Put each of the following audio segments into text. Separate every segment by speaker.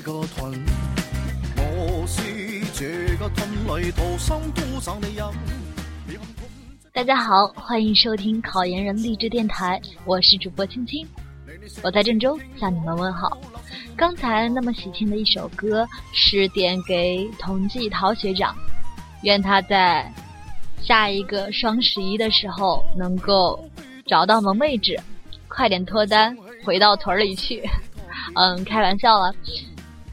Speaker 1: 个屯，我是这个屯里土生土长的人。
Speaker 2: 大家好，欢迎收听考研人励志电台，我是主播青青，我在郑州向你们问好。刚才那么喜庆的一首歌是点给同济陶学长，愿他在下一个双十一的时候能够找到萌妹纸，快点脱单，回到屯里去。嗯，开玩笑了。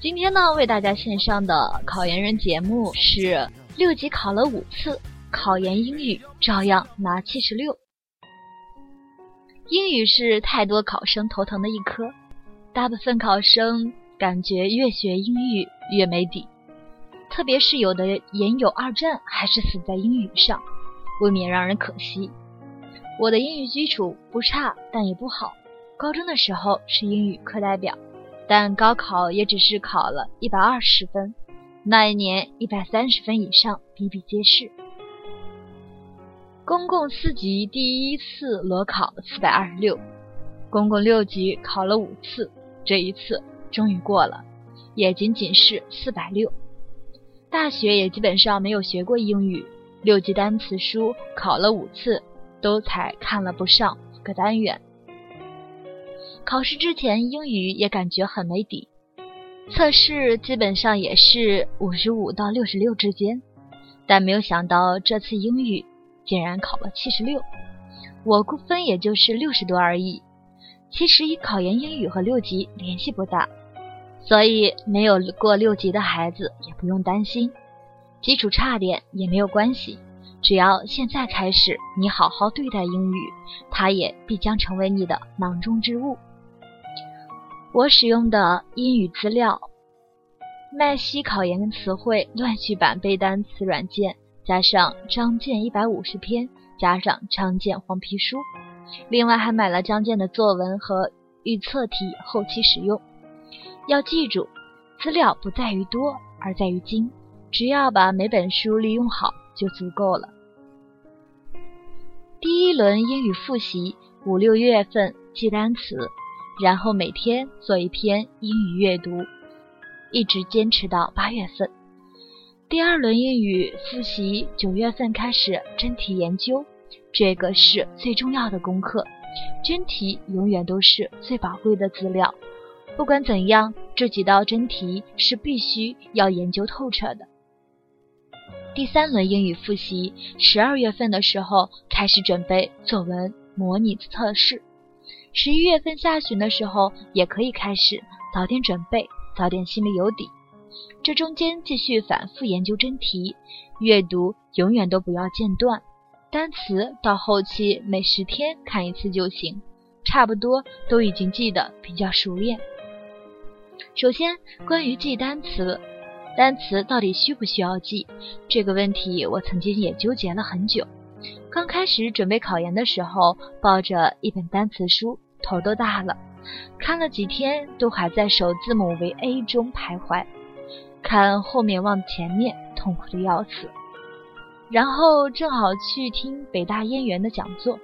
Speaker 2: 今天呢，为大家献上的考研人节目是六级考了五次。考研英语照样拿七十六。英语是太多考生头疼的一科，大部分考生感觉越学英语越没底，特别是有的研有二战还是死在英语上，未免让人可惜。我的英语基础不差，但也不好。高中的时候是英语课代表，但高考也只是考了一百二十分，那一年一百三十分以上比比皆是。公共四级第一次裸考四百二十六，公共六级考了五次，这一次终于过了，也仅仅是四百六。大学也基本上没有学过英语，六级单词书考了五次，都才看了不上五个单元。考试之前英语也感觉很没底，测试基本上也是五十五到六十六之间，但没有想到这次英语。竟然考了七十六，我估分也就是六十多而已。其实与考研英语和六级联系不大，所以没有过六级的孩子也不用担心，基础差点也没有关系。只要现在开始，你好好对待英语，它也必将成为你的囊中之物。我使用的英语资料：麦西考研词汇乱序版背单词软件。加上张健一百五十篇，加上张健黄皮书，另外还买了张健的作文和预测题，后期使用。要记住，资料不在于多，而在于精，只要把每本书利用好就足够了。第一轮英语复习，五六月份记单词，然后每天做一篇英语阅读，一直坚持到八月份。第二轮英语复习，九月份开始真题研究，这个是最重要的功课。真题永远都是最宝贵的资料，不管怎样，这几道真题是必须要研究透彻的。第三轮英语复习，十二月份的时候开始准备作文模拟测试，十一月份下旬的时候也可以开始，早点准备，早点心里有底。这中间继续反复研究真题，阅读永远都不要间断。单词到后期每十天看一次就行，差不多都已经记得比较熟练。首先，关于记单词，单词到底需不需要记这个问题，我曾经也纠结了很久。刚开始准备考研的时候，抱着一本单词书，头都大了，看了几天都还在首字母为 A 中徘徊。看后面望前面，痛苦的要死。然后正好去听北大燕园的讲座，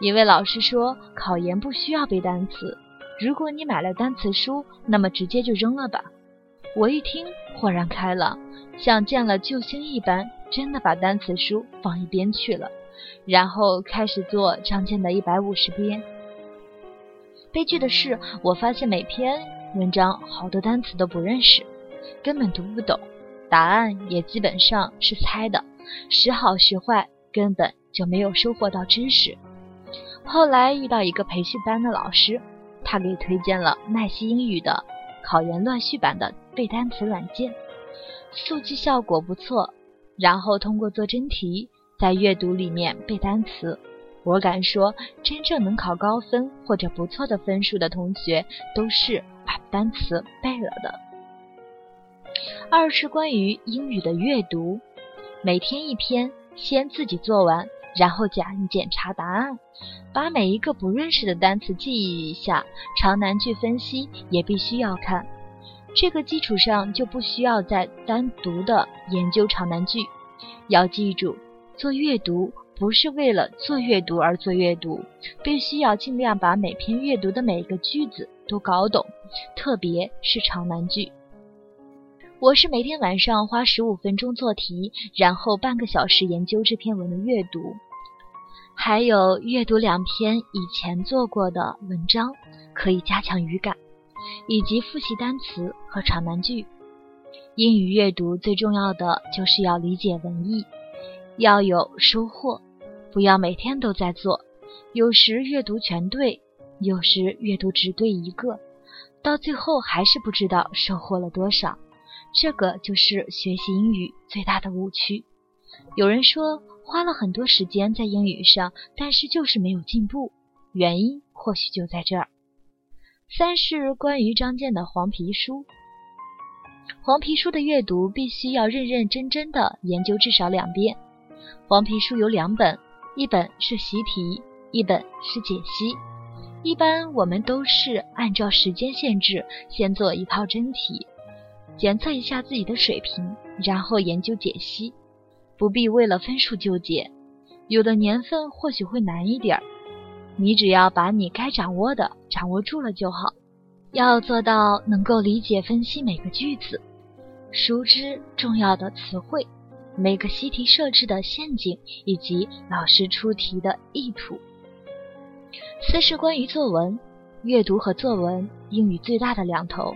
Speaker 2: 一位老师说考研不需要背单词，如果你买了单词书，那么直接就扔了吧。我一听豁然开朗，像见了救星一般，真的把单词书放一边去了，然后开始做张健的一百五十篇。悲剧的是，我发现每篇文章好多单词都不认识。根本读不懂，答案也基本上是猜的，时好时坏，根本就没有收获到知识。后来遇到一个培训班的老师，他给推荐了麦西英语的考研乱序版的背单词软件，速记效果不错。然后通过做真题，在阅读里面背单词，我敢说，真正能考高分或者不错的分数的同学，都是把单词背了的。二是关于英语的阅读，每天一篇，先自己做完，然后检检查答案，把每一个不认识的单词记忆一下。长难句分析也必须要看，这个基础上就不需要再单独的研究长难句。要记住，做阅读不是为了做阅读而做阅读，必须要尽量把每篇阅读的每一个句子都搞懂，特别是长难句。我是每天晚上花十五分钟做题，然后半个小时研究这篇文的阅读，还有阅读两篇以前做过的文章，可以加强语感，以及复习单词和长难句。英语阅读最重要的就是要理解文意，要有收获，不要每天都在做，有时阅读全对，有时阅读只对一个，到最后还是不知道收获了多少。这个就是学习英语最大的误区。有人说花了很多时间在英语上，但是就是没有进步，原因或许就在这儿。三是关于张健的黄皮书。黄皮书的阅读必须要认认真真的研究至少两遍。黄皮书有两本，一本是习题，一本是解析。一般我们都是按照时间限制，先做一套真题。检测一下自己的水平，然后研究解析，不必为了分数纠结。有的年份或许会难一点儿，你只要把你该掌握的掌握住了就好。要做到能够理解分析每个句子，熟知重要的词汇，每个习题设置的陷阱以及老师出题的意图。四是关于作文，阅读和作文英语最大的两头。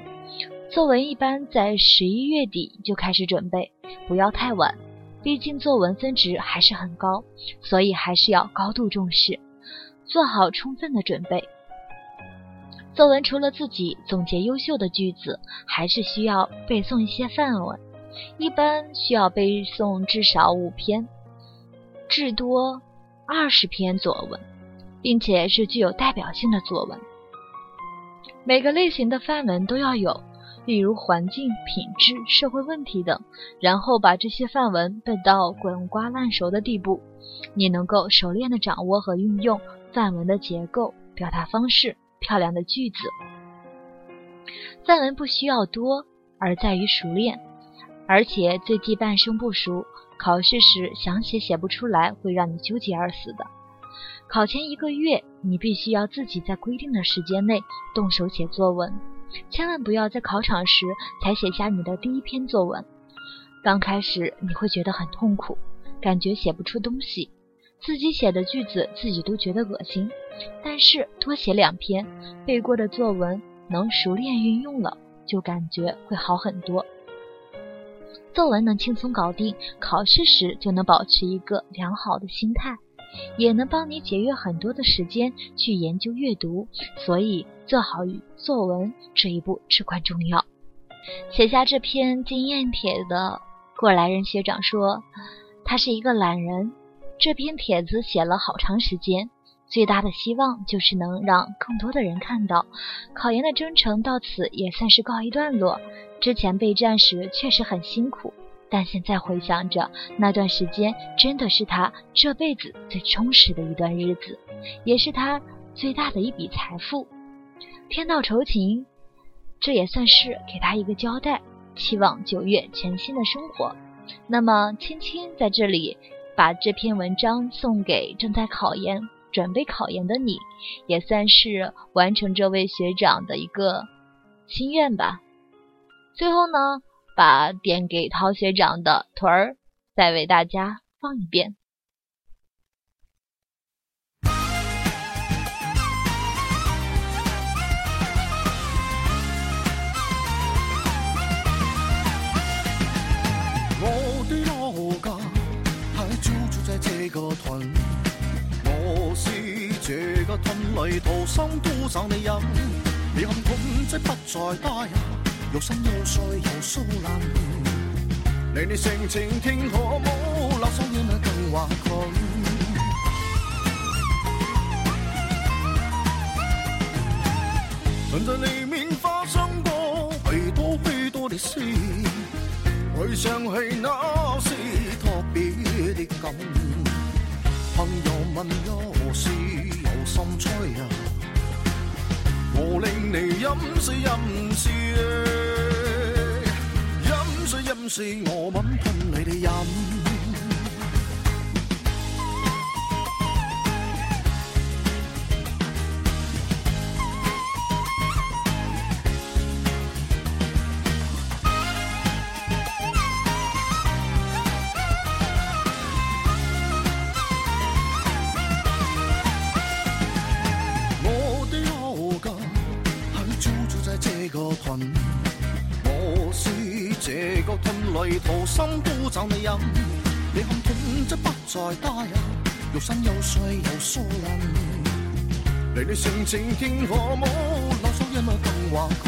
Speaker 2: 作文一般在十一月底就开始准备，不要太晚。毕竟作文分值还是很高，所以还是要高度重视，做好充分的准备。作文除了自己总结优秀的句子，还是需要背诵一些范文，一般需要背诵至少五篇，至多二十篇作文，并且是具有代表性的作文。每个类型的范文都要有。例如环境、品质、社会问题等，然后把这些范文背到滚瓜烂熟的地步，你能够熟练的掌握和运用范文的结构、表达方式、漂亮的句子。范文不需要多，而在于熟练，而且最忌半生不熟，考试时想写写不出来，会让你纠结而死的。考前一个月，你必须要自己在规定的时间内动手写作文。千万不要在考场时才写下你的第一篇作文。刚开始你会觉得很痛苦，感觉写不出东西，自己写的句子自己都觉得恶心。但是多写两篇背过的作文，能熟练运用了，就感觉会好很多。作文能轻松搞定，考试时就能保持一个良好的心态。也能帮你节约很多的时间去研究阅读，所以做好作文这一步至关重要。写下这篇经验帖的过来人学长说，他是一个懒人，这篇帖子写了好长时间，最大的希望就是能让更多的人看到。考研的征程到此也算是告一段落，之前备战时确实很辛苦。但现在回想着那段时间，真的是他这辈子最充实的一段日子，也是他最大的一笔财富。天道酬勤，这也算是给他一个交代。期望九月全新的生活。那么，青青在这里把这篇文章送给正在考研、准备考研的你，也算是完成这位学长的一个心愿吧。最后呢？把点给陶学长的腿儿再为大家放一遍。
Speaker 1: 我的老家还就住在这个屯，我是这个屯里土生土长的人，遗憾痛即不再大呀。又心又碎又酥烂，你你性情听可冇垃圾烟啊更话困。曾在里面发生过许多许多的事，回想起那是特别的感。朋友问有事有心吹啊，我令你饮水饮水。饮笑我吻吞你哋饮。里掏心都找你饮。你看痛則不再打擾，肉身又碎又疏冷。你你性情竟可冇，留守一物更華群。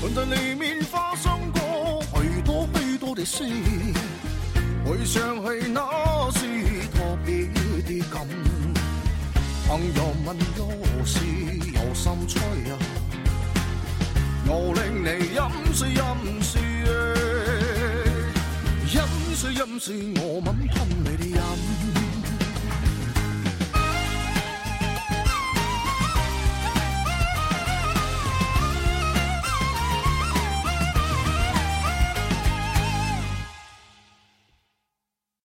Speaker 1: 存在里面發生過許多許多的事，回想起那是特別的感。朋友們有時有心吹啊，我令你饮水饮水，饮水饮水，我吻吞你的饮。